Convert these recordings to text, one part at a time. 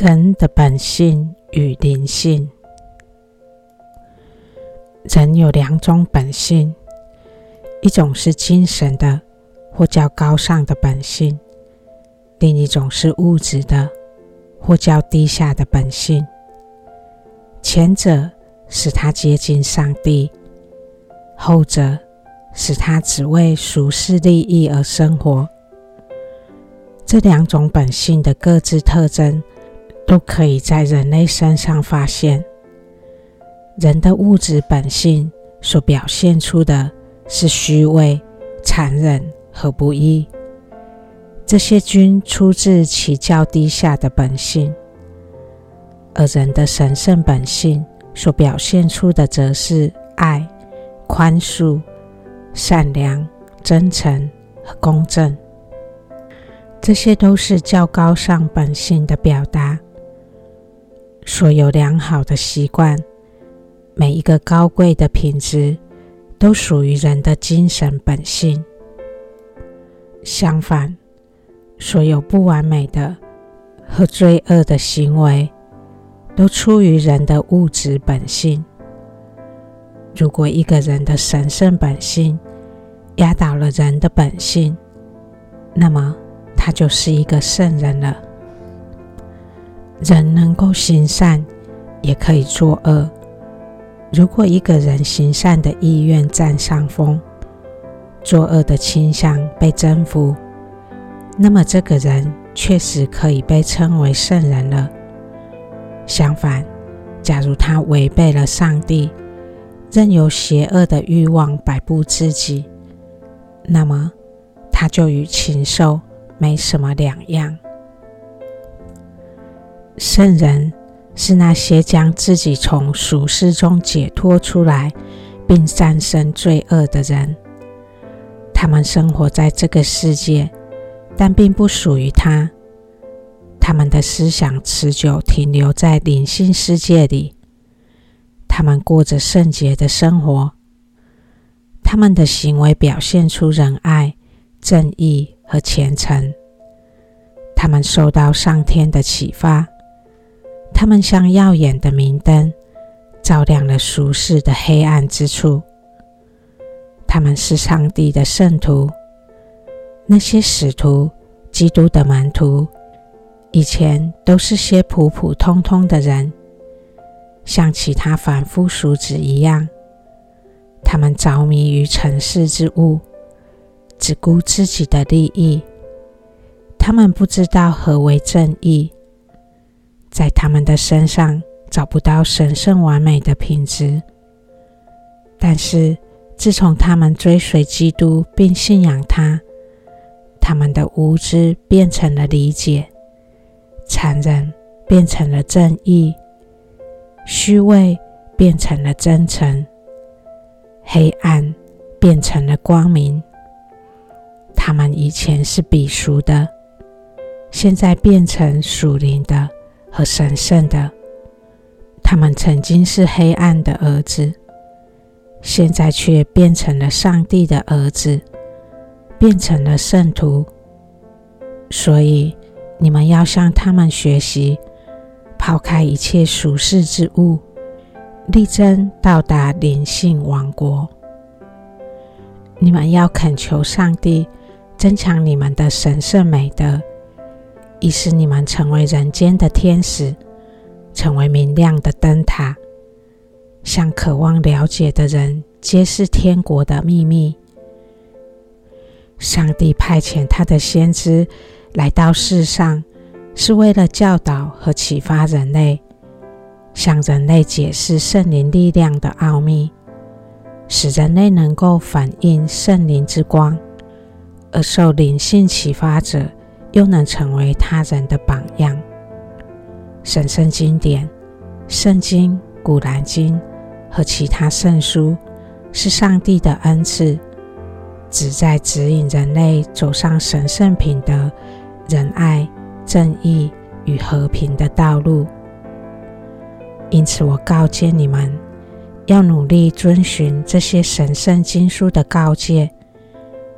人的本性与灵性。人有两种本性，一种是精神的或较高尚的本性，另一种是物质的或较低下的本性。前者使他接近上帝，后者使他只为俗世利益而生活。这两种本性的各自特征，都可以在人类身上发现。人的物质本性所表现出的是虚伪、残忍和不义，这些均出自其较低下的本性；而人的神圣本性所表现出的，则是爱、宽恕、善良、真诚和公正。这些都是较高尚本性的表达。所有良好的习惯，每一个高贵的品质，都属于人的精神本性。相反，所有不完美的和罪恶的行为，都出于人的物质本性。如果一个人的神圣本性压倒了人的本性，那么，他就是一个圣人了。人能够行善，也可以作恶。如果一个人行善的意愿占上风，作恶的倾向被征服，那么这个人确实可以被称为圣人了。相反，假如他违背了上帝，任由邪恶的欲望摆布自己，那么他就与禽兽。没什么两样。圣人是那些将自己从俗世中解脱出来，并战胜罪恶的人。他们生活在这个世界，但并不属于他。他们的思想持久停留在灵性世界里。他们过着圣洁的生活。他们的行为表现出仁爱、正义。和虔诚，他们受到上天的启发，他们像耀眼的明灯，照亮了俗世的黑暗之处。他们是上帝的圣徒，那些使徒、基督的门徒，以前都是些普普通通的人，像其他凡夫俗子一样，他们着迷于尘世之物。只顾自己的利益，他们不知道何为正义，在他们的身上找不到神圣完美的品质。但是，自从他们追随基督并信仰他，他们的无知变成了理解，残忍变成了正义，虚伪变成了真诚，黑暗变成了光明。他们以前是鄙俗的，现在变成属灵的和神圣的。他们曾经是黑暗的儿子，现在却变成了上帝的儿子，变成了圣徒。所以，你们要向他们学习，抛开一切俗世之物，力争到达灵性王国。你们要恳求上帝。增强你们的神圣美德，以使你们成为人间的天使，成为明亮的灯塔，向渴望了解的人揭示天国的秘密。上帝派遣他的先知来到世上，是为了教导和启发人类，向人类解释圣灵力量的奥秘，使人类能够反映圣灵之光。而受灵性启发者，又能成为他人的榜样。神圣经典《圣经》《古兰经》和其他圣书，是上帝的恩赐，旨在指引人类走上神圣品德、仁爱、正义与和平的道路。因此，我告诫你们，要努力遵循这些神圣经书的告诫。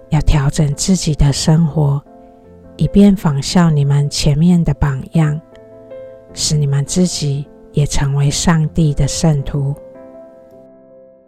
要调整自己的生活，以便仿效你们前面的榜样，使你们自己也成为上帝的圣徒。